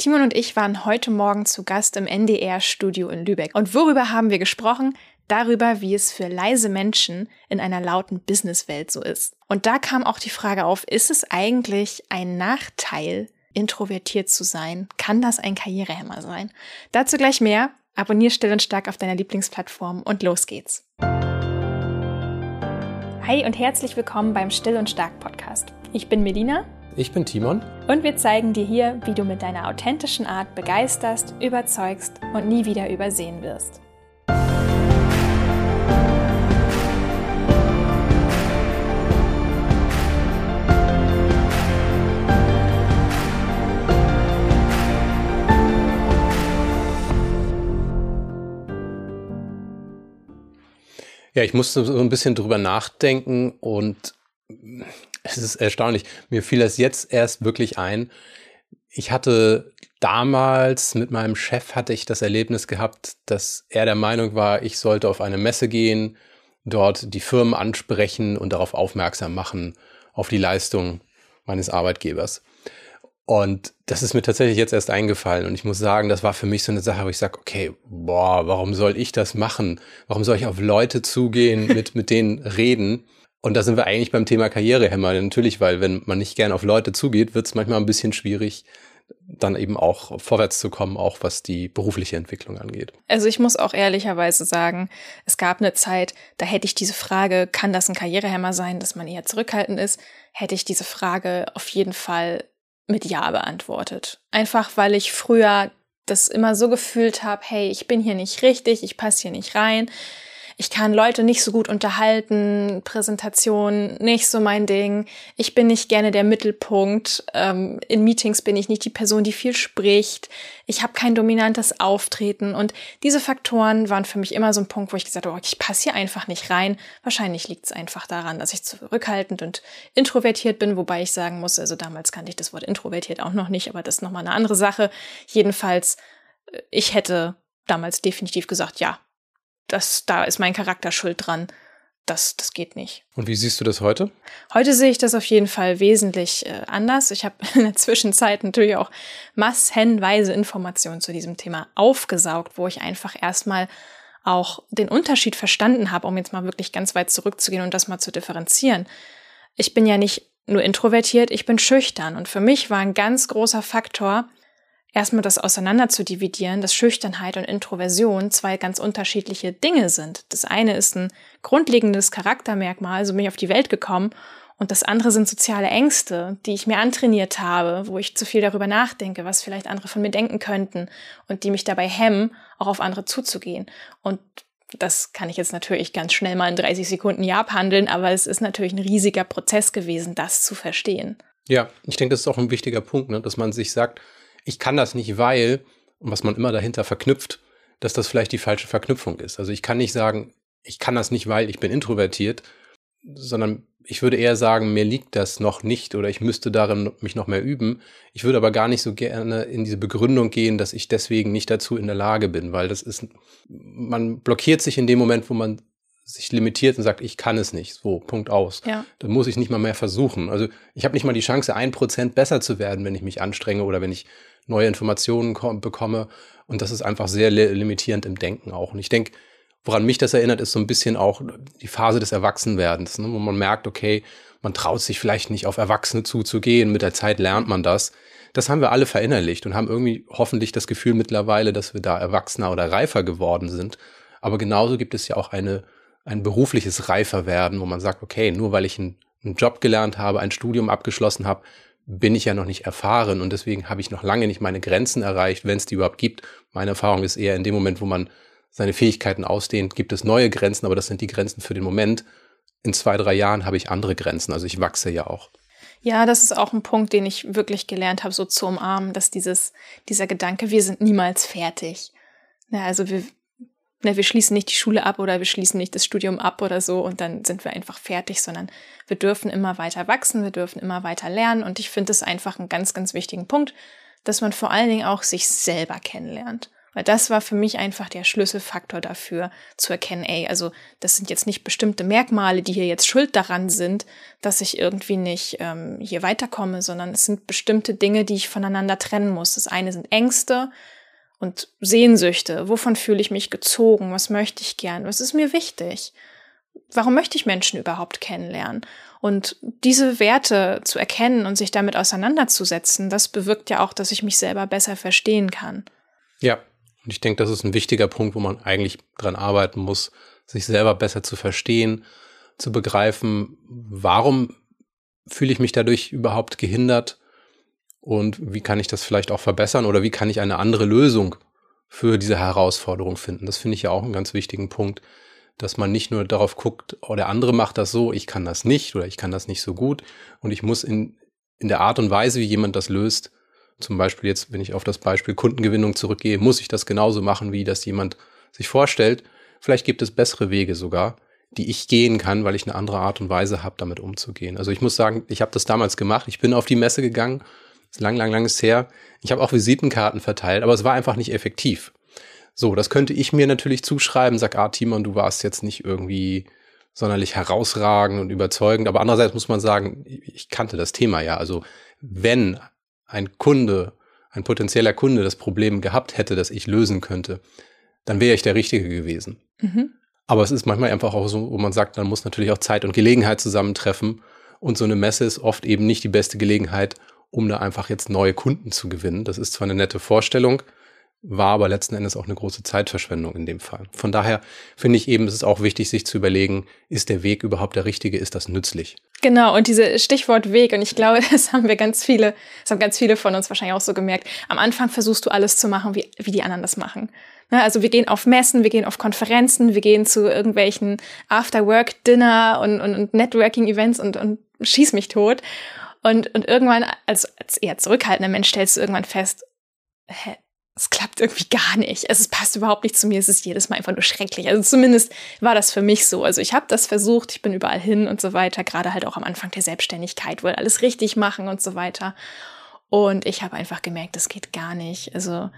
Timon und ich waren heute Morgen zu Gast im NDR-Studio in Lübeck. Und worüber haben wir gesprochen? Darüber, wie es für leise Menschen in einer lauten Businesswelt so ist. Und da kam auch die Frage auf, ist es eigentlich ein Nachteil, introvertiert zu sein? Kann das ein Karrierehemmer sein? Dazu gleich mehr. Abonnier still und stark auf deiner Lieblingsplattform und los geht's. Hi und herzlich willkommen beim Still und Stark Podcast. Ich bin Melina. Ich bin Timon. Und wir zeigen dir hier, wie du mit deiner authentischen Art begeisterst, überzeugst und nie wieder übersehen wirst. Ja, ich musste so ein bisschen drüber nachdenken und es ist erstaunlich. Mir fiel das jetzt erst wirklich ein. Ich hatte damals mit meinem Chef hatte ich das Erlebnis gehabt, dass er der Meinung war, ich sollte auf eine Messe gehen, dort die Firmen ansprechen und darauf aufmerksam machen, auf die Leistung meines Arbeitgebers. Und das ist mir tatsächlich jetzt erst eingefallen. Und ich muss sagen, das war für mich so eine Sache, wo ich sage, okay, boah, warum soll ich das machen? Warum soll ich auf Leute zugehen, mit, mit denen reden? Und da sind wir eigentlich beim Thema Karrierehämmer. Natürlich, weil wenn man nicht gern auf Leute zugeht, wird es manchmal ein bisschen schwierig, dann eben auch vorwärts zu kommen, auch was die berufliche Entwicklung angeht. Also ich muss auch ehrlicherweise sagen, es gab eine Zeit, da hätte ich diese Frage, kann das ein Karrierehämmer sein, dass man eher zurückhaltend ist, hätte ich diese Frage auf jeden Fall mit Ja beantwortet. Einfach weil ich früher das immer so gefühlt habe, hey, ich bin hier nicht richtig, ich passe hier nicht rein. Ich kann Leute nicht so gut unterhalten, Präsentation nicht so mein Ding. Ich bin nicht gerne der Mittelpunkt. Ähm, in Meetings bin ich nicht die Person, die viel spricht. Ich habe kein dominantes Auftreten. Und diese Faktoren waren für mich immer so ein Punkt, wo ich gesagt habe, oh, ich passe hier einfach nicht rein. Wahrscheinlich liegt es einfach daran, dass ich zurückhaltend und introvertiert bin, wobei ich sagen muss, also damals kannte ich das Wort introvertiert auch noch nicht, aber das ist nochmal eine andere Sache. Jedenfalls, äh, ich hätte damals definitiv gesagt, ja, das, da ist mein Charakter schuld dran. Das, das geht nicht. Und wie siehst du das heute? Heute sehe ich das auf jeden Fall wesentlich äh, anders. Ich habe in der Zwischenzeit natürlich auch massenweise Informationen zu diesem Thema aufgesaugt, wo ich einfach erstmal auch den Unterschied verstanden habe, um jetzt mal wirklich ganz weit zurückzugehen und das mal zu differenzieren. Ich bin ja nicht nur introvertiert, ich bin schüchtern. Und für mich war ein ganz großer Faktor, erstmal das auseinander zu dividieren, dass Schüchternheit und Introversion zwei ganz unterschiedliche Dinge sind. Das eine ist ein grundlegendes Charaktermerkmal, so bin ich auf die Welt gekommen, und das andere sind soziale Ängste, die ich mir antrainiert habe, wo ich zu viel darüber nachdenke, was vielleicht andere von mir denken könnten und die mich dabei hemmen, auch auf andere zuzugehen. Und das kann ich jetzt natürlich ganz schnell mal in 30 Sekunden ja abhandeln, aber es ist natürlich ein riesiger Prozess gewesen, das zu verstehen. Ja, ich denke, das ist auch ein wichtiger Punkt, ne? dass man sich sagt, ich kann das nicht, weil, und was man immer dahinter verknüpft, dass das vielleicht die falsche Verknüpfung ist. Also ich kann nicht sagen, ich kann das nicht, weil ich bin introvertiert, sondern ich würde eher sagen, mir liegt das noch nicht oder ich müsste darin mich noch mehr üben. Ich würde aber gar nicht so gerne in diese Begründung gehen, dass ich deswegen nicht dazu in der Lage bin, weil das ist, man blockiert sich in dem Moment, wo man sich limitiert und sagt, ich kann es nicht. So, Punkt aus. Ja. Dann muss ich nicht mal mehr versuchen. Also ich habe nicht mal die Chance, ein Prozent besser zu werden, wenn ich mich anstrenge oder wenn ich neue Informationen bekomme. Und das ist einfach sehr limitierend im Denken auch. Und ich denke, woran mich das erinnert, ist so ein bisschen auch die Phase des Erwachsenwerdens, ne? wo man merkt, okay, man traut sich vielleicht nicht auf Erwachsene zuzugehen, mit der Zeit lernt man das. Das haben wir alle verinnerlicht und haben irgendwie hoffentlich das Gefühl mittlerweile, dass wir da erwachsener oder reifer geworden sind. Aber genauso gibt es ja auch eine, ein berufliches Reiferwerden, wo man sagt, okay, nur weil ich einen, einen Job gelernt habe, ein Studium abgeschlossen habe, bin ich ja noch nicht erfahren und deswegen habe ich noch lange nicht meine Grenzen erreicht, wenn es die überhaupt gibt. Meine Erfahrung ist eher in dem Moment, wo man seine Fähigkeiten ausdehnt, gibt es neue Grenzen, aber das sind die Grenzen für den Moment. In zwei, drei Jahren habe ich andere Grenzen, also ich wachse ja auch. Ja, das ist auch ein Punkt, den ich wirklich gelernt habe, so zu umarmen, dass dieses, dieser Gedanke, wir sind niemals fertig. Ja, also wir, ne, wir schließen nicht die Schule ab oder wir schließen nicht das Studium ab oder so und dann sind wir einfach fertig, sondern wir dürfen immer weiter wachsen, wir dürfen immer weiter lernen und ich finde es einfach einen ganz, ganz wichtigen Punkt, dass man vor allen Dingen auch sich selber kennenlernt. Weil das war für mich einfach der Schlüsselfaktor dafür, zu erkennen, ey, also das sind jetzt nicht bestimmte Merkmale, die hier jetzt schuld daran sind, dass ich irgendwie nicht ähm, hier weiterkomme, sondern es sind bestimmte Dinge, die ich voneinander trennen muss. Das eine sind Ängste und Sehnsüchte. Wovon fühle ich mich gezogen? Was möchte ich gern? Was ist mir wichtig? Warum möchte ich Menschen überhaupt kennenlernen? Und diese Werte zu erkennen und sich damit auseinanderzusetzen, das bewirkt ja auch, dass ich mich selber besser verstehen kann. Ja, und ich denke, das ist ein wichtiger Punkt, wo man eigentlich dran arbeiten muss, sich selber besser zu verstehen, zu begreifen, warum fühle ich mich dadurch überhaupt gehindert und wie kann ich das vielleicht auch verbessern oder wie kann ich eine andere Lösung für diese Herausforderung finden. Das finde ich ja auch einen ganz wichtigen Punkt, dass man nicht nur darauf guckt, oh, der andere macht das so, ich kann das nicht oder ich kann das nicht so gut und ich muss in, in der Art und Weise, wie jemand das löst, zum Beispiel jetzt, wenn ich auf das Beispiel Kundengewinnung zurückgehe, muss ich das genauso machen, wie das jemand sich vorstellt. Vielleicht gibt es bessere Wege sogar, die ich gehen kann, weil ich eine andere Art und Weise habe, damit umzugehen. Also ich muss sagen, ich habe das damals gemacht. Ich bin auf die Messe gegangen. Ist lang, lang, lang ist her. Ich habe auch Visitenkarten verteilt, aber es war einfach nicht effektiv. So, das könnte ich mir natürlich zuschreiben, sag, ah, Timon, du warst jetzt nicht irgendwie sonderlich herausragend und überzeugend. Aber andererseits muss man sagen, ich kannte das Thema ja. Also wenn ein Kunde, ein potenzieller Kunde das Problem gehabt hätte, das ich lösen könnte, dann wäre ich der Richtige gewesen. Mhm. Aber es ist manchmal einfach auch so, wo man sagt, dann muss natürlich auch Zeit und Gelegenheit zusammentreffen. Und so eine Messe ist oft eben nicht die beste Gelegenheit, um da einfach jetzt neue Kunden zu gewinnen. Das ist zwar eine nette Vorstellung, war aber letzten Endes auch eine große Zeitverschwendung in dem Fall. Von daher finde ich eben, es ist auch wichtig, sich zu überlegen, ist der Weg überhaupt der richtige, ist das nützlich? Genau, und diese Stichwort Weg, und ich glaube, das haben wir ganz viele, das haben ganz viele von uns wahrscheinlich auch so gemerkt. Am Anfang versuchst du alles zu machen, wie, wie die anderen das machen. Ne, also wir gehen auf Messen, wir gehen auf Konferenzen, wir gehen zu irgendwelchen After-Work-Dinner und, und, und Networking-Events und, und schieß mich tot. Und, und irgendwann, als, als eher zurückhaltender Mensch, stellst du irgendwann fest, hä, es klappt irgendwie gar nicht. Es passt überhaupt nicht zu mir. Es ist jedes Mal einfach nur schrecklich. Also zumindest war das für mich so. Also ich habe das versucht, ich bin überall hin und so weiter, gerade halt auch am Anfang der Selbstständigkeit, wollte alles richtig machen und so weiter. Und ich habe einfach gemerkt, das geht gar nicht. Also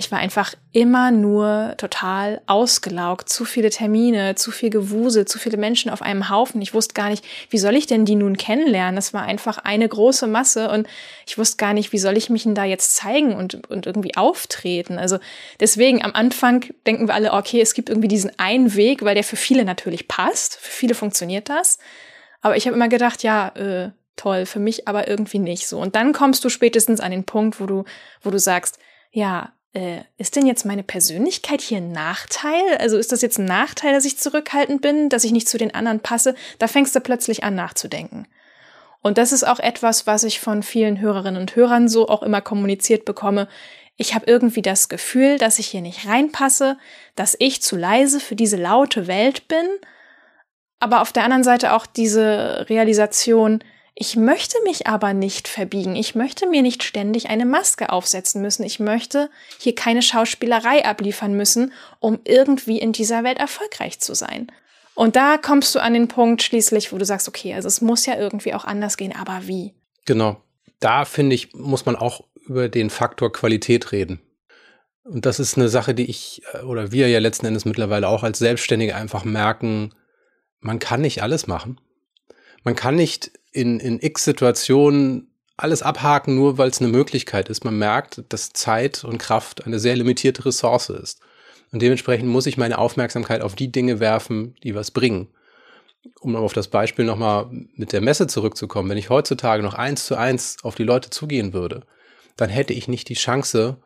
ich war einfach immer nur total ausgelaugt. Zu viele Termine, zu viel Gewusel, zu viele Menschen auf einem Haufen. Ich wusste gar nicht, wie soll ich denn die nun kennenlernen? Das war einfach eine große Masse und ich wusste gar nicht, wie soll ich mich denn da jetzt zeigen und, und irgendwie auftreten. Also deswegen am Anfang denken wir alle, okay, es gibt irgendwie diesen einen Weg, weil der für viele natürlich passt. Für viele funktioniert das. Aber ich habe immer gedacht, ja, äh, toll, für mich aber irgendwie nicht so. Und dann kommst du spätestens an den Punkt, wo du, wo du sagst, ja, äh, ist denn jetzt meine Persönlichkeit hier ein Nachteil? Also ist das jetzt ein Nachteil, dass ich zurückhaltend bin, dass ich nicht zu den anderen passe? Da fängst du plötzlich an nachzudenken. Und das ist auch etwas, was ich von vielen Hörerinnen und Hörern so auch immer kommuniziert bekomme. Ich habe irgendwie das Gefühl, dass ich hier nicht reinpasse, dass ich zu leise für diese laute Welt bin. Aber auf der anderen Seite auch diese Realisation, ich möchte mich aber nicht verbiegen. Ich möchte mir nicht ständig eine Maske aufsetzen müssen. Ich möchte hier keine Schauspielerei abliefern müssen, um irgendwie in dieser Welt erfolgreich zu sein. Und da kommst du an den Punkt schließlich, wo du sagst, okay, also es muss ja irgendwie auch anders gehen, aber wie? Genau. Da finde ich, muss man auch über den Faktor Qualität reden. Und das ist eine Sache, die ich äh, oder wir ja letzten Endes mittlerweile auch als Selbstständige einfach merken, man kann nicht alles machen. Man kann nicht in, in x Situationen alles abhaken, nur weil es eine Möglichkeit ist. Man merkt, dass Zeit und Kraft eine sehr limitierte Ressource ist. Und dementsprechend muss ich meine Aufmerksamkeit auf die Dinge werfen, die was bringen. Um auf das Beispiel nochmal mit der Messe zurückzukommen, wenn ich heutzutage noch eins zu eins auf die Leute zugehen würde, dann hätte ich nicht die Chance,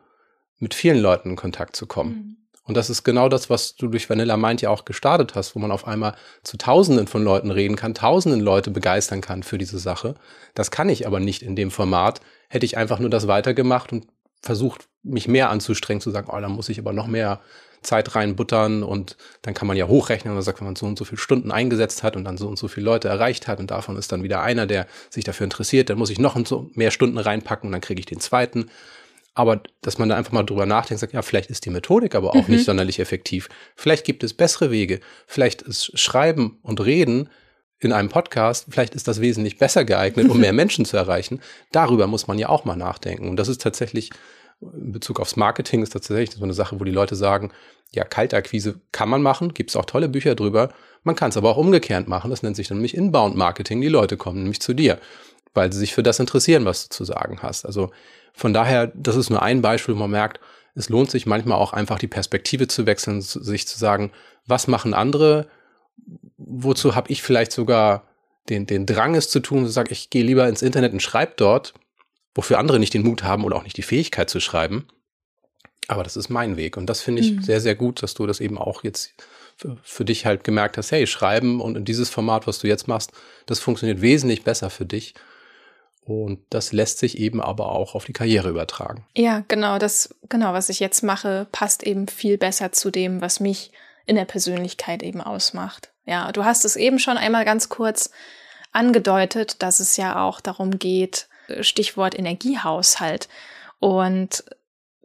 mit vielen Leuten in Kontakt zu kommen. Mhm. Und das ist genau das, was du durch Vanilla Mind ja auch gestartet hast, wo man auf einmal zu Tausenden von Leuten reden kann, Tausenden Leute begeistern kann für diese Sache. Das kann ich aber nicht in dem Format. Hätte ich einfach nur das weitergemacht und versucht, mich mehr anzustrengen, zu sagen, oh, da muss ich aber noch mehr Zeit reinbuttern und dann kann man ja hochrechnen und sagt, wenn man so und so viele Stunden eingesetzt hat und dann so und so viele Leute erreicht hat und davon ist dann wieder einer, der sich dafür interessiert, dann muss ich noch so mehr Stunden reinpacken und dann kriege ich den zweiten. Aber dass man da einfach mal drüber nachdenkt, sagt, ja, vielleicht ist die Methodik aber auch mhm. nicht sonderlich effektiv. Vielleicht gibt es bessere Wege. Vielleicht ist Schreiben und Reden in einem Podcast, vielleicht ist das wesentlich besser geeignet, um mehr Menschen zu erreichen. Darüber muss man ja auch mal nachdenken. Und das ist tatsächlich in Bezug aufs Marketing ist das tatsächlich so eine Sache, wo die Leute sagen, ja, Kaltakquise kann man machen, gibt es auch tolle Bücher drüber. Man kann es aber auch umgekehrt machen. Das nennt sich dann nämlich Inbound Marketing. Die Leute kommen nämlich zu dir, weil sie sich für das interessieren, was du zu sagen hast. Also von daher, das ist nur ein Beispiel, wo man merkt, es lohnt sich manchmal auch einfach die Perspektive zu wechseln, sich zu sagen, was machen andere? Wozu habe ich vielleicht sogar den, den Drang, es zu tun, zu sagen, ich gehe lieber ins Internet und schreibe dort, wofür andere nicht den Mut haben oder auch nicht die Fähigkeit zu schreiben. Aber das ist mein Weg. Und das finde ich mhm. sehr, sehr gut, dass du das eben auch jetzt für, für, dich halt gemerkt hast, hey, schreiben und in dieses Format, was du jetzt machst, das funktioniert wesentlich besser für dich. Und das lässt sich eben aber auch auf die Karriere übertragen. Ja, genau, das, genau, was ich jetzt mache, passt eben viel besser zu dem, was mich in der Persönlichkeit eben ausmacht. Ja, du hast es eben schon einmal ganz kurz angedeutet, dass es ja auch darum geht, Stichwort Energiehaushalt. Und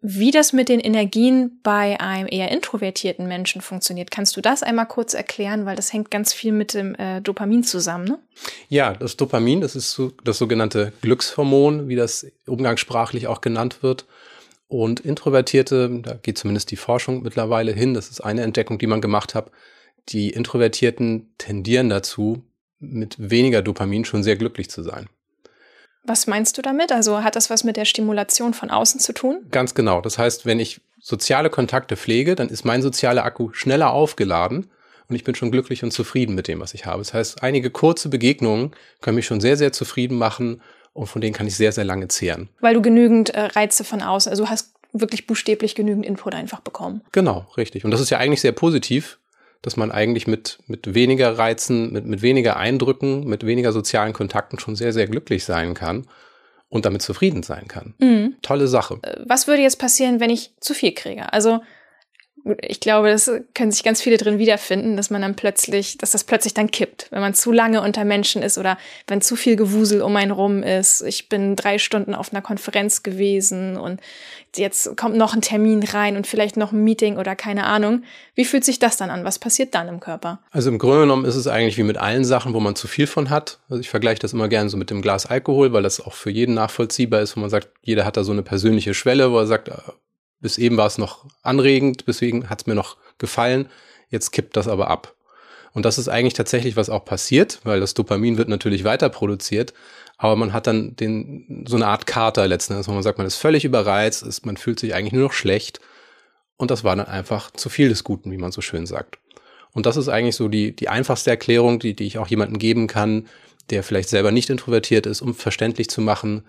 wie das mit den Energien bei einem eher introvertierten Menschen funktioniert, kannst du das einmal kurz erklären, weil das hängt ganz viel mit dem äh, Dopamin zusammen, ne? Ja, das Dopamin, das ist so, das sogenannte Glückshormon, wie das umgangssprachlich auch genannt wird. Und Introvertierte, da geht zumindest die Forschung mittlerweile hin, das ist eine Entdeckung, die man gemacht hat, die Introvertierten tendieren dazu, mit weniger Dopamin schon sehr glücklich zu sein. Was meinst du damit? Also hat das was mit der Stimulation von außen zu tun? Ganz genau. Das heißt, wenn ich soziale Kontakte pflege, dann ist mein sozialer Akku schneller aufgeladen und ich bin schon glücklich und zufrieden mit dem, was ich habe. Das heißt, einige kurze Begegnungen können mich schon sehr, sehr zufrieden machen und von denen kann ich sehr, sehr lange zehren. Weil du genügend äh, Reize von außen, also du hast wirklich buchstäblich genügend Input einfach bekommen. Genau, richtig. Und das ist ja eigentlich sehr positiv, dass man eigentlich mit, mit weniger Reizen, mit, mit weniger Eindrücken, mit weniger sozialen Kontakten schon sehr, sehr glücklich sein kann und damit zufrieden sein kann. Mhm. Tolle Sache. Äh, was würde jetzt passieren, wenn ich zu viel kriege? Also ich glaube, das können sich ganz viele drin wiederfinden, dass man dann plötzlich, dass das plötzlich dann kippt, wenn man zu lange unter Menschen ist oder wenn zu viel Gewusel um einen rum ist. Ich bin drei Stunden auf einer Konferenz gewesen und jetzt kommt noch ein Termin rein und vielleicht noch ein Meeting oder keine Ahnung. Wie fühlt sich das dann an? Was passiert dann im Körper? Also im Grunde genommen ist es eigentlich wie mit allen Sachen, wo man zu viel von hat. Also ich vergleiche das immer gerne so mit dem Glas Alkohol, weil das auch für jeden nachvollziehbar ist, wo man sagt, jeder hat da so eine persönliche Schwelle, wo er sagt, bis eben war es noch anregend, deswegen hat es mir noch gefallen. Jetzt kippt das aber ab. Und das ist eigentlich tatsächlich, was auch passiert, weil das Dopamin wird natürlich weiter produziert, aber man hat dann den, so eine Art Kater letzten Endes, wo man sagt, man ist völlig überreizt, ist, man fühlt sich eigentlich nur noch schlecht. Und das war dann einfach zu viel des Guten, wie man so schön sagt. Und das ist eigentlich so die, die einfachste Erklärung, die, die ich auch jemandem geben kann, der vielleicht selber nicht introvertiert ist, um verständlich zu machen,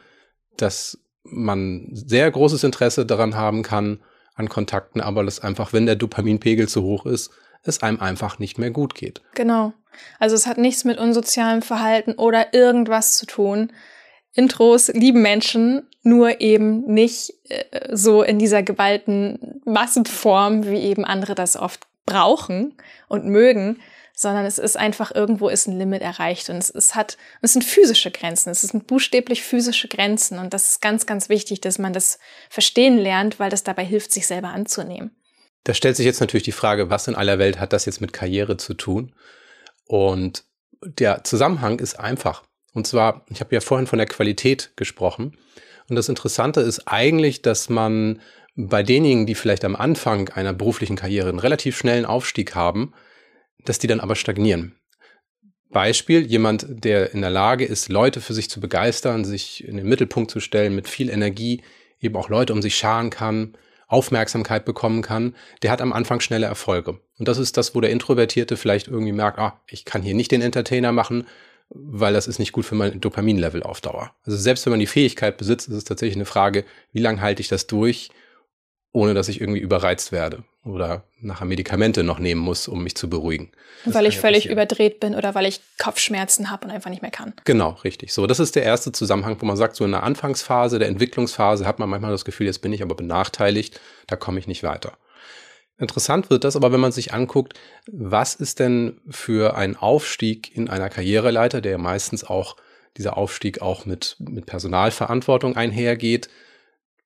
dass man sehr großes Interesse daran haben kann, an Kontakten, aber das einfach, wenn der Dopaminpegel zu hoch ist, es einem einfach nicht mehr gut geht. Genau. Also es hat nichts mit unsozialem Verhalten oder irgendwas zu tun. Intros lieben Menschen, nur eben nicht äh, so in dieser geballten Massenform, wie eben andere das oft brauchen und mögen, sondern es ist einfach irgendwo ist ein Limit erreicht und es, es hat, es sind physische Grenzen, es sind buchstäblich physische Grenzen und das ist ganz, ganz wichtig, dass man das verstehen lernt, weil das dabei hilft, sich selber anzunehmen. Da stellt sich jetzt natürlich die Frage, was in aller Welt hat das jetzt mit Karriere zu tun? Und der Zusammenhang ist einfach. Und zwar, ich habe ja vorhin von der Qualität gesprochen. Und das Interessante ist eigentlich, dass man bei denjenigen, die vielleicht am Anfang einer beruflichen Karriere einen relativ schnellen Aufstieg haben, dass die dann aber stagnieren. Beispiel, jemand, der in der Lage ist, Leute für sich zu begeistern, sich in den Mittelpunkt zu stellen, mit viel Energie eben auch Leute um sich scharen kann, Aufmerksamkeit bekommen kann, der hat am Anfang schnelle Erfolge. Und das ist das, wo der Introvertierte vielleicht irgendwie merkt, ah, ich kann hier nicht den Entertainer machen, weil das ist nicht gut für mein Dopaminlevel auf Dauer. Also selbst wenn man die Fähigkeit besitzt, ist es tatsächlich eine Frage, wie lange halte ich das durch, ohne dass ich irgendwie überreizt werde oder nachher Medikamente noch nehmen muss, um mich zu beruhigen. Das weil ich völlig passieren. überdreht bin oder weil ich Kopfschmerzen habe und einfach nicht mehr kann. Genau, richtig. So, das ist der erste Zusammenhang, wo man sagt, so in der Anfangsphase, der Entwicklungsphase hat man manchmal das Gefühl, jetzt bin ich aber benachteiligt, da komme ich nicht weiter. Interessant wird das aber, wenn man sich anguckt, was ist denn für ein Aufstieg in einer Karriereleiter, der meistens auch dieser Aufstieg auch mit, mit Personalverantwortung einhergeht,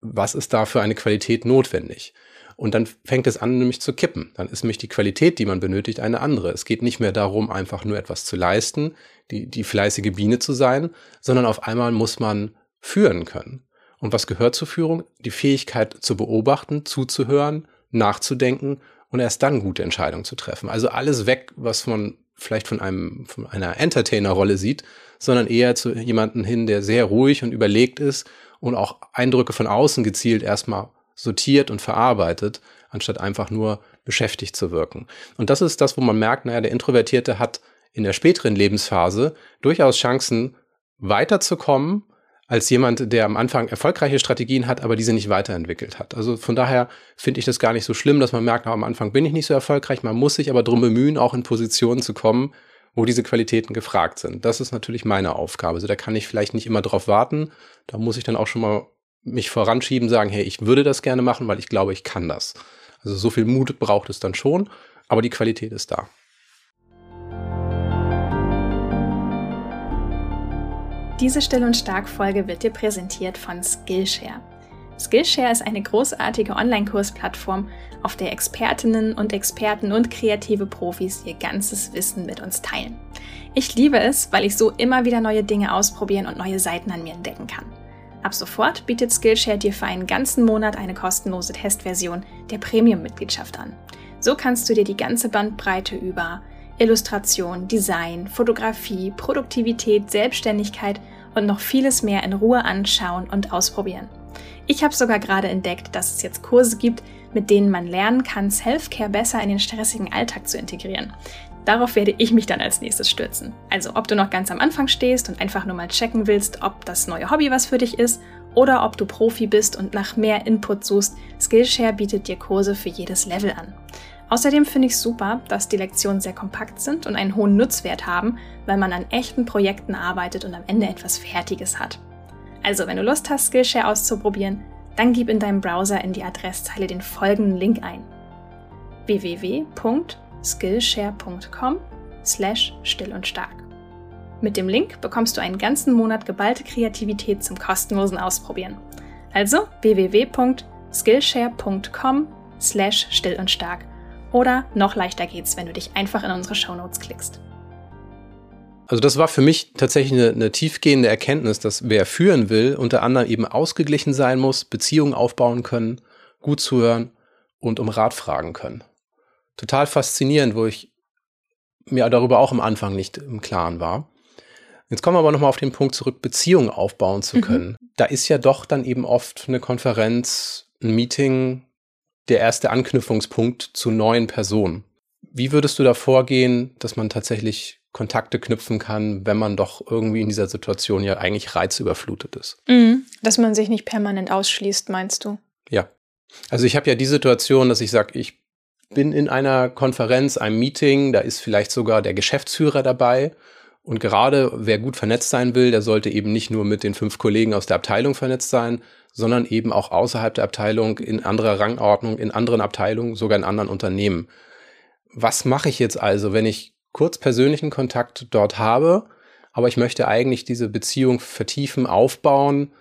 was ist da für eine Qualität notwendig? Und dann fängt es an, nämlich zu kippen. Dann ist nämlich die Qualität, die man benötigt, eine andere. Es geht nicht mehr darum, einfach nur etwas zu leisten, die, die fleißige Biene zu sein, sondern auf einmal muss man führen können. Und was gehört zur Führung? Die Fähigkeit zu beobachten, zuzuhören, nachzudenken und erst dann gute Entscheidungen zu treffen. Also alles weg, was man vielleicht von einem, von einer Entertainer-Rolle sieht, sondern eher zu jemanden hin, der sehr ruhig und überlegt ist und auch Eindrücke von außen gezielt erstmal sortiert und verarbeitet, anstatt einfach nur beschäftigt zu wirken. Und das ist das, wo man merkt, naja, der Introvertierte hat in der späteren Lebensphase durchaus Chancen, weiterzukommen als jemand, der am Anfang erfolgreiche Strategien hat, aber diese nicht weiterentwickelt hat. Also von daher finde ich das gar nicht so schlimm, dass man merkt, am Anfang bin ich nicht so erfolgreich. Man muss sich aber darum bemühen, auch in Positionen zu kommen, wo diese Qualitäten gefragt sind. Das ist natürlich meine Aufgabe. Also da kann ich vielleicht nicht immer drauf warten. Da muss ich dann auch schon mal mich voranschieben, sagen, hey, ich würde das gerne machen, weil ich glaube, ich kann das. Also so viel Mut braucht es dann schon, aber die Qualität ist da. Diese Still- und Stark-Folge wird dir präsentiert von Skillshare. Skillshare ist eine großartige Online-Kursplattform, auf der Expertinnen und Experten und kreative Profis ihr ganzes Wissen mit uns teilen. Ich liebe es, weil ich so immer wieder neue Dinge ausprobieren und neue Seiten an mir entdecken kann. Ab sofort bietet Skillshare dir für einen ganzen Monat eine kostenlose Testversion der Premium-Mitgliedschaft an. So kannst du dir die ganze Bandbreite über Illustration, Design, Fotografie, Produktivität, Selbstständigkeit und noch vieles mehr in Ruhe anschauen und ausprobieren. Ich habe sogar gerade entdeckt, dass es jetzt Kurse gibt, mit denen man lernen kann, Self-Care besser in den stressigen Alltag zu integrieren. Darauf werde ich mich dann als nächstes stürzen. Also ob du noch ganz am Anfang stehst und einfach nur mal checken willst, ob das neue Hobby was für dich ist, oder ob du Profi bist und nach mehr Input suchst, Skillshare bietet dir Kurse für jedes Level an. Außerdem finde ich super, dass die Lektionen sehr kompakt sind und einen hohen Nutzwert haben, weil man an echten Projekten arbeitet und am Ende etwas Fertiges hat. Also, wenn du Lust hast, Skillshare auszuprobieren, dann gib in deinem Browser in die Adresszeile den folgenden Link ein: www.skillshare.com slash still und stark. Mit dem Link bekommst du einen ganzen Monat geballte Kreativität zum kostenlosen Ausprobieren. Also www.skillshare.com slash still und stark oder noch leichter geht's, wenn du dich einfach in unsere Shownotes klickst. Also das war für mich tatsächlich eine, eine, tiefgehende Erkenntnis, dass wer führen will, unter anderem eben ausgeglichen sein muss, Beziehungen aufbauen können, gut zuhören und um Rat fragen können. Total faszinierend, wo ich mir darüber auch am Anfang nicht im Klaren war. Jetzt kommen wir aber nochmal auf den Punkt zurück, Beziehungen aufbauen zu mhm. können. Mhm. Da ist ja doch dann eben oft eine Konferenz, ein Meeting, der erste Anknüpfungspunkt zu neuen Personen. Wie würdest du da vorgehen, dass man tatsächlich Kontakte knüpfen kann, wenn man doch irgendwie in dieser Situation ja eigentlich reizüberflutet ist? Mhm, dass man sich nicht permanent ausschließt, meinst du? Ja. Also ich habe ja die Situation, dass ich sage, ich bin in einer Konferenz, einem Meeting, da ist vielleicht sogar der Geschäftsführer dabei. Und gerade wer gut vernetzt sein will, der sollte eben nicht nur mit den fünf Kollegen aus der Abteilung vernetzt sein, sondern eben auch außerhalb der Abteilung, in anderer Rangordnung, in anderen Abteilungen, sogar in anderen Unternehmen. Was mache ich jetzt also, wenn ich kurz persönlichen Kontakt dort habe, aber ich möchte eigentlich diese Beziehung vertiefen, aufbauen?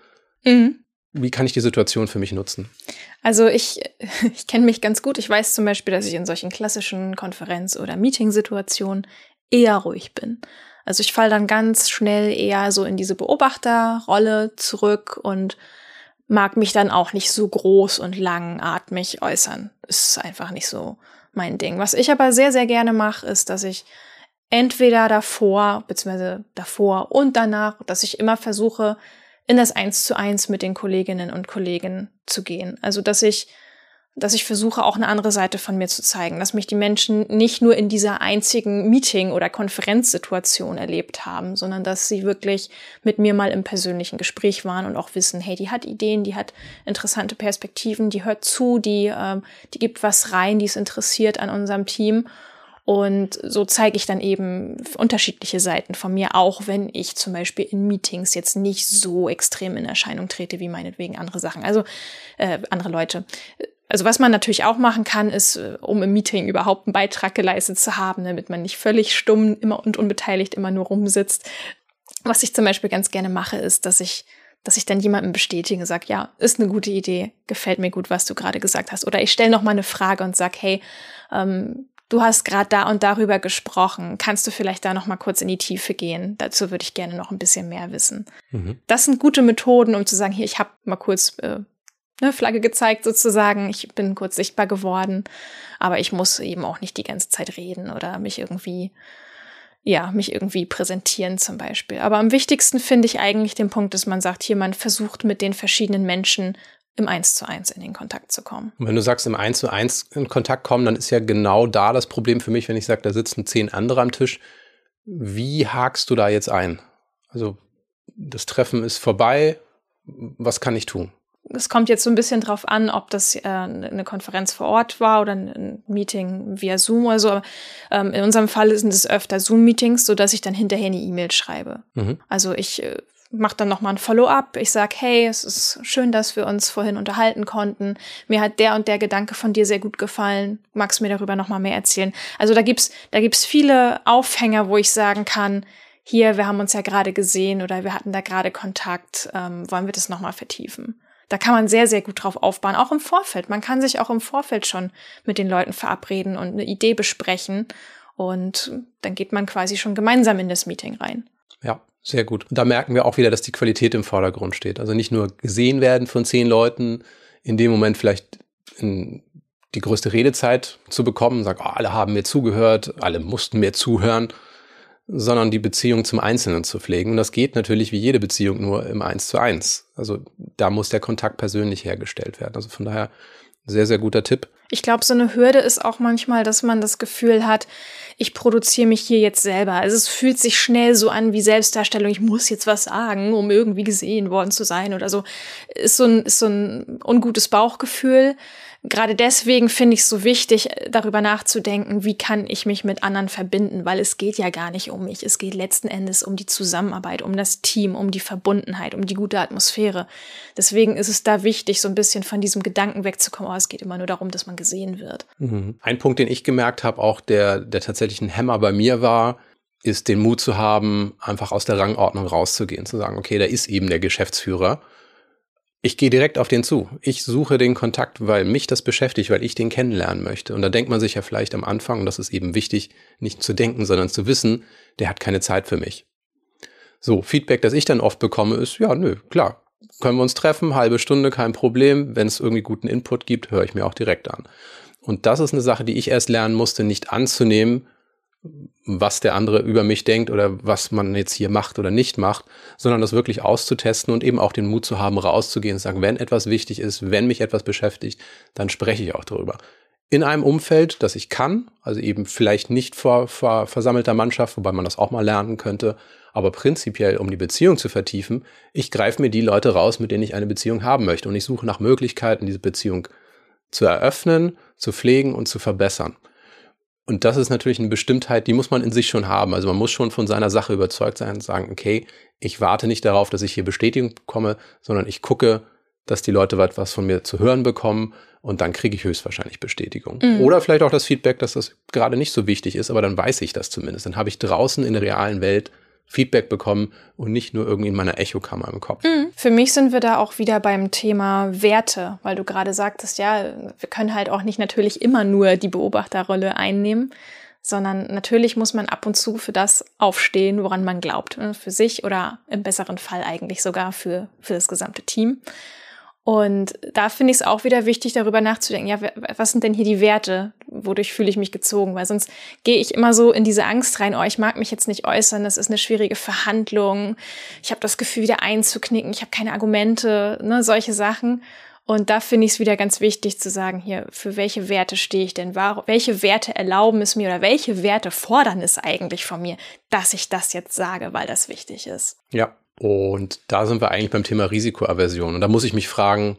Mhm. Wie kann ich die Situation für mich nutzen? Also ich, ich kenne mich ganz gut. Ich weiß zum Beispiel, dass ich in solchen klassischen Konferenz- oder Meetingsituationen eher ruhig bin. Also ich falle dann ganz schnell eher so in diese Beobachterrolle zurück und mag mich dann auch nicht so groß und langatmig äußern. Ist einfach nicht so mein Ding. Was ich aber sehr, sehr gerne mache, ist, dass ich entweder davor, beziehungsweise davor und danach, dass ich immer versuche, in das Eins zu eins mit den Kolleginnen und Kollegen zu gehen. Also, dass ich dass ich versuche, auch eine andere Seite von mir zu zeigen, dass mich die Menschen nicht nur in dieser einzigen Meeting- oder Konferenzsituation erlebt haben, sondern dass sie wirklich mit mir mal im persönlichen Gespräch waren und auch wissen, hey, die hat Ideen, die hat interessante Perspektiven, die hört zu, die, ähm, die gibt was rein, die ist interessiert an unserem Team. Und so zeige ich dann eben unterschiedliche Seiten von mir, auch wenn ich zum Beispiel in Meetings jetzt nicht so extrem in Erscheinung trete wie meinetwegen andere Sachen, also äh, andere Leute. Also was man natürlich auch machen kann, ist, äh, um im Meeting überhaupt einen Beitrag geleistet zu haben, damit man nicht völlig stumm immer und unbeteiligt immer nur rumsitzt. Was ich zum Beispiel ganz gerne mache, ist, dass ich dass ich dann jemandem bestätige, sage, ja, ist eine gute Idee, gefällt mir gut, was du gerade gesagt hast. Oder ich stelle noch mal eine Frage und sage, hey, ähm, du hast gerade da und darüber gesprochen. Kannst du vielleicht da noch mal kurz in die Tiefe gehen? Dazu würde ich gerne noch ein bisschen mehr wissen. Mhm. Das sind gute Methoden, um zu sagen, hier, ich habe mal kurz äh, eine Flagge gezeigt sozusagen. Ich bin kurz sichtbar geworden, aber ich muss eben auch nicht die ganze Zeit reden oder mich irgendwie ja, mich irgendwie präsentieren zum Beispiel. Aber am wichtigsten finde ich eigentlich den Punkt, dass man sagt, hier, man versucht mit den verschiedenen Menschen im Eins zu eins in den Kontakt zu kommen. Und wenn du sagst, im Eins zu eins in Kontakt kommen, dann ist ja genau da das Problem für mich, wenn ich sage, da sitzen zehn andere am Tisch. Wie hakst du da jetzt ein? Also das Treffen ist vorbei. Was kann ich tun? Es kommt jetzt so ein bisschen drauf an, ob das äh, eine Konferenz vor Ort war oder ein Meeting via Zoom oder so. Ähm, in unserem Fall sind es öfter Zoom-Meetings, so dass ich dann hinterher eine E-Mail schreibe. Mhm. Also ich äh, mache dann nochmal ein Follow-up. Ich sage, hey, es ist schön, dass wir uns vorhin unterhalten konnten. Mir hat der und der Gedanke von dir sehr gut gefallen. Magst du mir darüber nochmal mehr erzählen? Also da gibt's, da gibt's viele Aufhänger, wo ich sagen kann, hier, wir haben uns ja gerade gesehen oder wir hatten da gerade Kontakt, ähm, wollen wir das nochmal vertiefen? Da kann man sehr, sehr gut drauf aufbauen, auch im Vorfeld. Man kann sich auch im Vorfeld schon mit den Leuten verabreden und eine Idee besprechen und dann geht man quasi schon gemeinsam in das Meeting rein. Ja, sehr gut. Und da merken wir auch wieder, dass die Qualität im Vordergrund steht. Also nicht nur gesehen werden von zehn Leuten, in dem Moment vielleicht in die größte Redezeit zu bekommen, sagt, oh, alle haben mir zugehört, alle mussten mir zuhören, sondern die Beziehung zum Einzelnen zu pflegen. Und das geht natürlich wie jede Beziehung nur im Eins zu eins. Also da muss der Kontakt persönlich hergestellt werden. Also von daher sehr, sehr guter Tipp. Ich glaube, so eine Hürde ist auch manchmal, dass man das Gefühl hat, ich produziere mich hier jetzt selber. Also es fühlt sich schnell so an wie Selbstdarstellung, ich muss jetzt was sagen, um irgendwie gesehen worden zu sein oder so. Ist so ein, ist so ein ungutes Bauchgefühl gerade deswegen finde ich es so wichtig, darüber nachzudenken, wie kann ich mich mit anderen verbinden, weil es geht ja gar nicht um mich. Es geht letzten Endes um die Zusammenarbeit, um das Team, um die Verbundenheit, um die gute Atmosphäre. Deswegen ist es da wichtig, so ein bisschen von diesem Gedanken wegzukommen, oh, es geht immer nur darum, dass man gesehen wird. Mhm. Ein Punkt, den ich gemerkt habe, auch der, der tatsächlich ein Hämmer bei mir war, ist den Mut zu haben, einfach aus der Rangordnung rauszugehen, zu sagen, okay, da ist eben der Geschäftsführer ich gehe direkt auf den zu. Ich suche den Kontakt, weil mich das beschäftigt, weil ich den kennenlernen möchte. Und da denkt man sich ja vielleicht am Anfang, und das ist eben wichtig, nicht zu denken, sondern zu wissen, der hat keine Zeit für mich. So, Feedback, das ich dann oft bekomme, ist, ja, nö, klar, können wir uns treffen, halbe Stunde, kein Problem. Wenn es irgendwie guten Input gibt, höre ich mir auch direkt an. Und das ist eine Sache, die ich erst lernen musste, nicht anzunehmen, was der andere über mich denkt oder was man jetzt hier macht oder nicht macht, sondern das wirklich auszutesten und eben auch den Mut zu haben, rauszugehen und sagen, wenn etwas wichtig ist, wenn mich etwas beschäftigt, dann spreche ich auch darüber. In einem Umfeld, das ich kann, also eben vielleicht nicht vor, vor versammelter Mannschaft, wobei man das auch mal lernen könnte, aber prinzipiell, um die Beziehung zu vertiefen, ich greife mir die Leute raus, mit denen ich eine Beziehung haben möchte und ich suche nach Möglichkeiten, diese Beziehung zu eröffnen, zu pflegen und zu verbessern. Und das ist natürlich eine Bestimmtheit, die muss man in sich schon haben. Also man muss schon von seiner Sache überzeugt sein und sagen, okay, ich warte nicht darauf, dass ich hier Bestätigung bekomme, sondern ich gucke, dass die Leute etwas von mir zu hören bekommen und dann kriege ich höchstwahrscheinlich Bestätigung. Mhm. Oder vielleicht auch das Feedback, dass das gerade nicht so wichtig ist, aber dann weiß ich das zumindest. Dann habe ich draußen in der realen Welt Feedback bekommen und nicht nur irgendwie in meiner Echokammer im Kopf. Mhm. Für mich sind wir da auch wieder beim Thema Werte, weil du gerade sagtest, ja, wir können halt auch nicht natürlich immer nur die Beobachterrolle einnehmen, sondern natürlich muss man ab und zu für das aufstehen, woran man glaubt, ne, für sich oder im besseren Fall eigentlich sogar für, für das gesamte Team. Und da finde ich es auch wieder wichtig, darüber nachzudenken, ja, was sind denn hier die Werte? Wodurch fühle ich mich gezogen? Weil sonst gehe ich immer so in diese Angst rein, oh, ich mag mich jetzt nicht äußern, das ist eine schwierige Verhandlung, ich habe das Gefühl, wieder einzuknicken, ich habe keine Argumente, ne, solche Sachen. Und da finde ich es wieder ganz wichtig zu sagen, hier, für welche Werte stehe ich denn? Welche Werte erlauben es mir oder welche Werte fordern es eigentlich von mir, dass ich das jetzt sage, weil das wichtig ist? Ja, und da sind wir eigentlich beim Thema Risikoaversion. Und da muss ich mich fragen,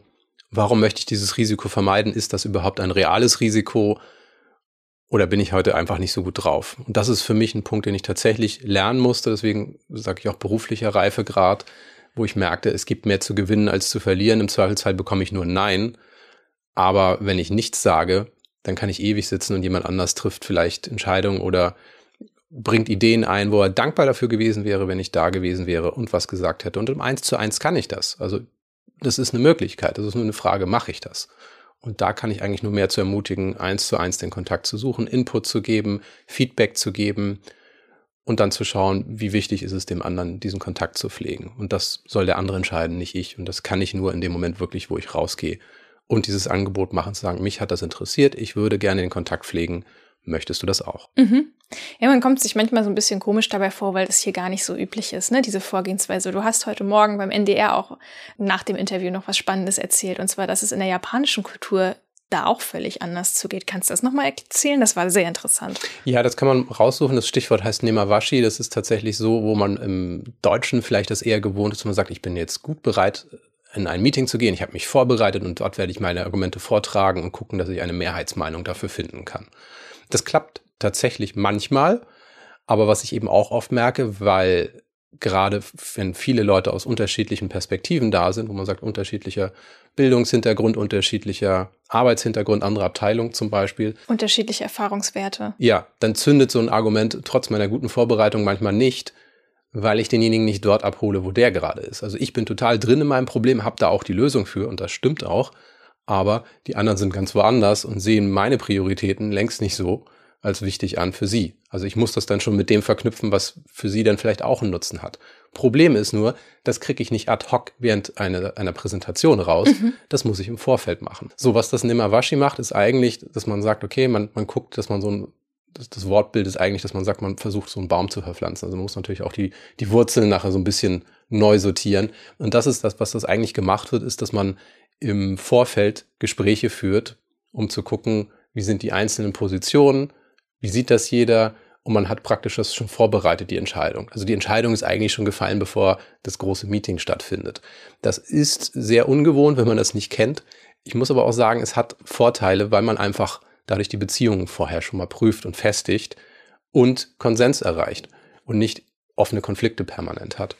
warum möchte ich dieses Risiko vermeiden? Ist das überhaupt ein reales Risiko? Oder bin ich heute einfach nicht so gut drauf? Und das ist für mich ein Punkt, den ich tatsächlich lernen musste. Deswegen sage ich auch beruflicher Reifegrad, wo ich merkte, es gibt mehr zu gewinnen als zu verlieren. Im Zweifelsfall bekomme ich nur Nein. Aber wenn ich nichts sage, dann kann ich ewig sitzen und jemand anders trifft vielleicht Entscheidungen oder bringt Ideen ein, wo er dankbar dafür gewesen wäre, wenn ich da gewesen wäre und was gesagt hätte. Und im Eins zu eins kann ich das. Also das ist eine Möglichkeit. Das ist nur eine Frage, mache ich das? Und da kann ich eigentlich nur mehr zu ermutigen, eins zu eins den Kontakt zu suchen, Input zu geben, Feedback zu geben und dann zu schauen, wie wichtig ist es dem anderen, diesen Kontakt zu pflegen. Und das soll der andere entscheiden, nicht ich. Und das kann ich nur in dem Moment wirklich, wo ich rausgehe und dieses Angebot machen, zu sagen, mich hat das interessiert, ich würde gerne den Kontakt pflegen. Möchtest du das auch? Mhm. Ja, man kommt sich manchmal so ein bisschen komisch dabei vor, weil das hier gar nicht so üblich ist, ne, diese Vorgehensweise. Du hast heute Morgen beim NDR auch nach dem Interview noch was Spannendes erzählt, und zwar, dass es in der japanischen Kultur da auch völlig anders zugeht. Kannst du das nochmal erzählen? Das war sehr interessant. Ja, das kann man raussuchen. Das Stichwort heißt Nemawashi. Das ist tatsächlich so, wo man im Deutschen vielleicht das eher gewohnt ist, man sagt, ich bin jetzt gut bereit, in ein Meeting zu gehen. Ich habe mich vorbereitet und dort werde ich meine Argumente vortragen und gucken, dass ich eine Mehrheitsmeinung dafür finden kann. Das klappt tatsächlich manchmal, aber was ich eben auch oft merke, weil gerade wenn viele Leute aus unterschiedlichen Perspektiven da sind, wo man sagt, unterschiedlicher Bildungshintergrund, unterschiedlicher Arbeitshintergrund, andere Abteilung zum Beispiel. Unterschiedliche Erfahrungswerte. Ja, dann zündet so ein Argument trotz meiner guten Vorbereitung manchmal nicht, weil ich denjenigen nicht dort abhole, wo der gerade ist. Also ich bin total drin in meinem Problem, habe da auch die Lösung für und das stimmt auch, aber die anderen sind ganz woanders und sehen meine Prioritäten längst nicht so als wichtig an für sie. Also ich muss das dann schon mit dem verknüpfen, was für sie dann vielleicht auch einen Nutzen hat. Problem ist nur, das kriege ich nicht ad hoc während einer, einer Präsentation raus. Mhm. Das muss ich im Vorfeld machen. So, was das Nimawashi macht, ist eigentlich, dass man sagt, okay, man, man guckt, dass man so ein das, das Wortbild ist eigentlich, dass man sagt, man versucht so einen Baum zu verpflanzen. Also man muss natürlich auch die, die Wurzeln nachher so ein bisschen neu sortieren. Und das ist das, was das eigentlich gemacht wird, ist, dass man im Vorfeld Gespräche führt, um zu gucken, wie sind die einzelnen Positionen, wie sieht das jeder? Und man hat praktisch das schon vorbereitet, die Entscheidung. Also die Entscheidung ist eigentlich schon gefallen, bevor das große Meeting stattfindet. Das ist sehr ungewohnt, wenn man das nicht kennt. Ich muss aber auch sagen, es hat Vorteile, weil man einfach dadurch die Beziehungen vorher schon mal prüft und festigt und Konsens erreicht und nicht offene Konflikte permanent hat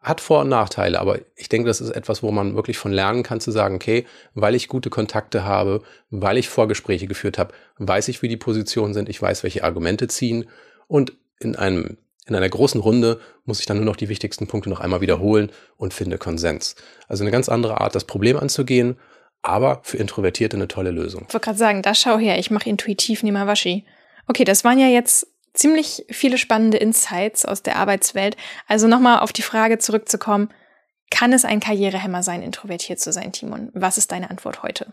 hat Vor- und Nachteile, aber ich denke, das ist etwas, wo man wirklich von lernen kann, zu sagen, okay, weil ich gute Kontakte habe, weil ich Vorgespräche geführt habe, weiß ich, wie die Positionen sind, ich weiß, welche Argumente ziehen und in einem in einer großen Runde muss ich dann nur noch die wichtigsten Punkte noch einmal wiederholen und finde Konsens. Also eine ganz andere Art, das Problem anzugehen, aber für Introvertierte eine tolle Lösung. Ich wollte gerade sagen, da schau her, ich mache intuitiv Nimawashi. Okay, das waren ja jetzt ziemlich viele spannende Insights aus der Arbeitswelt. Also nochmal auf die Frage zurückzukommen, kann es ein Karrierehemmer sein, introvertiert zu sein, Timon? Was ist deine Antwort heute?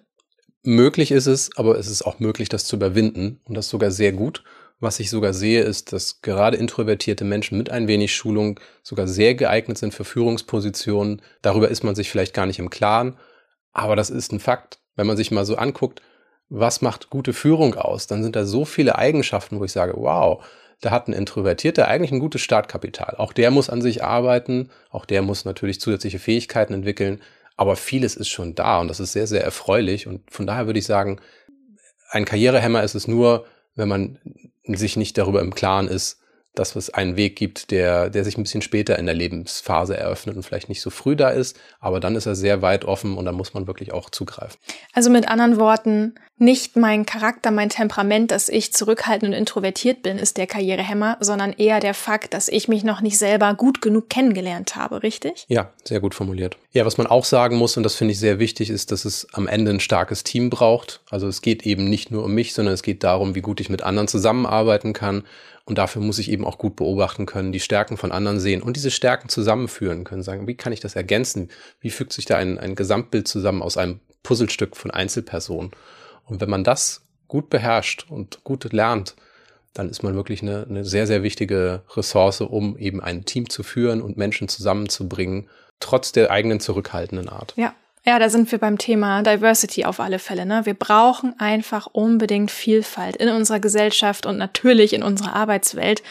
Möglich ist es, aber es ist auch möglich, das zu überwinden und das sogar sehr gut. Was ich sogar sehe, ist, dass gerade introvertierte Menschen mit ein wenig Schulung sogar sehr geeignet sind für Führungspositionen. Darüber ist man sich vielleicht gar nicht im Klaren, aber das ist ein Fakt. Wenn man sich mal so anguckt, was macht gute Führung aus, dann sind da so viele Eigenschaften, wo ich sage, wow, da hat ein Introvertierter eigentlich ein gutes Startkapital. Auch der muss an sich arbeiten, auch der muss natürlich zusätzliche Fähigkeiten entwickeln, aber vieles ist schon da und das ist sehr, sehr erfreulich. Und von daher würde ich sagen, ein Karrierehemmer ist es nur, wenn man sich nicht darüber im Klaren ist, dass es einen Weg gibt, der, der sich ein bisschen später in der Lebensphase eröffnet und vielleicht nicht so früh da ist, aber dann ist er sehr weit offen und dann muss man wirklich auch zugreifen. Also mit anderen Worten, nicht mein Charakter, mein Temperament, dass ich zurückhaltend und introvertiert bin, ist der Karrierehemmer, sondern eher der Fakt, dass ich mich noch nicht selber gut genug kennengelernt habe, richtig? Ja, sehr gut formuliert. Ja, was man auch sagen muss, und das finde ich sehr wichtig, ist, dass es am Ende ein starkes Team braucht. Also es geht eben nicht nur um mich, sondern es geht darum, wie gut ich mit anderen zusammenarbeiten kann und dafür muss ich eben auch gut beobachten können, die Stärken von anderen sehen und diese Stärken zusammenführen können, sagen, wie kann ich das ergänzen? Wie fügt sich da ein, ein Gesamtbild zusammen aus einem Puzzlestück von Einzelpersonen? Und wenn man das gut beherrscht und gut lernt, dann ist man wirklich eine, eine sehr, sehr wichtige Ressource, um eben ein Team zu führen und Menschen zusammenzubringen, trotz der eigenen zurückhaltenden Art. Ja, ja, da sind wir beim Thema Diversity auf alle Fälle. Ne? Wir brauchen einfach unbedingt Vielfalt in unserer Gesellschaft und natürlich in unserer Arbeitswelt.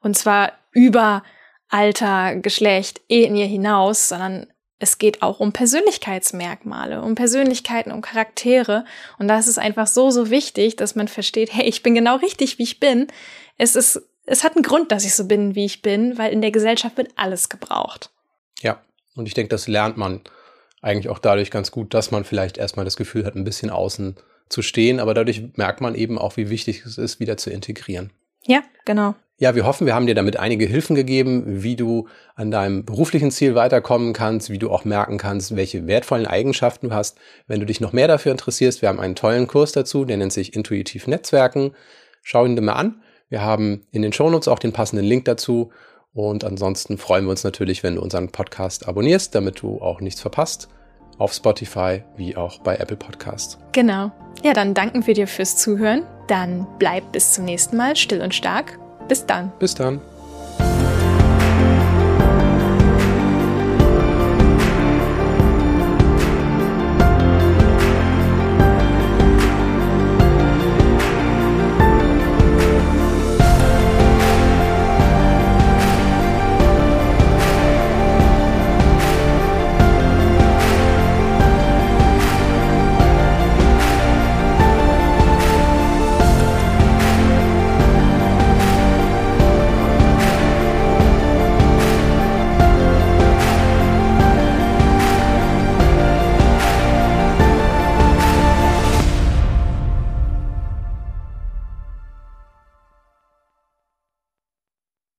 Und zwar über Alter, Geschlecht, Ethnie hinaus, sondern es geht auch um Persönlichkeitsmerkmale, um Persönlichkeiten, um Charaktere. Und das ist einfach so, so wichtig, dass man versteht, hey, ich bin genau richtig, wie ich bin. Es ist, es hat einen Grund, dass ich so bin, wie ich bin, weil in der Gesellschaft wird alles gebraucht. Ja, und ich denke, das lernt man eigentlich auch dadurch ganz gut, dass man vielleicht erstmal das Gefühl hat, ein bisschen außen zu stehen, aber dadurch merkt man eben auch, wie wichtig es ist, wieder zu integrieren. Ja, genau. Ja, wir hoffen, wir haben dir damit einige Hilfen gegeben, wie du an deinem beruflichen Ziel weiterkommen kannst, wie du auch merken kannst, welche wertvollen Eigenschaften du hast. Wenn du dich noch mehr dafür interessierst, wir haben einen tollen Kurs dazu, der nennt sich Intuitiv Netzwerken. Schau ihn dir mal an. Wir haben in den Shownotes auch den passenden Link dazu. Und ansonsten freuen wir uns natürlich, wenn du unseren Podcast abonnierst, damit du auch nichts verpasst. Auf Spotify wie auch bei Apple Podcasts. Genau. Ja, dann danken wir dir fürs Zuhören. Dann bleib bis zum nächsten Mal still und stark bis dann. Bis dann.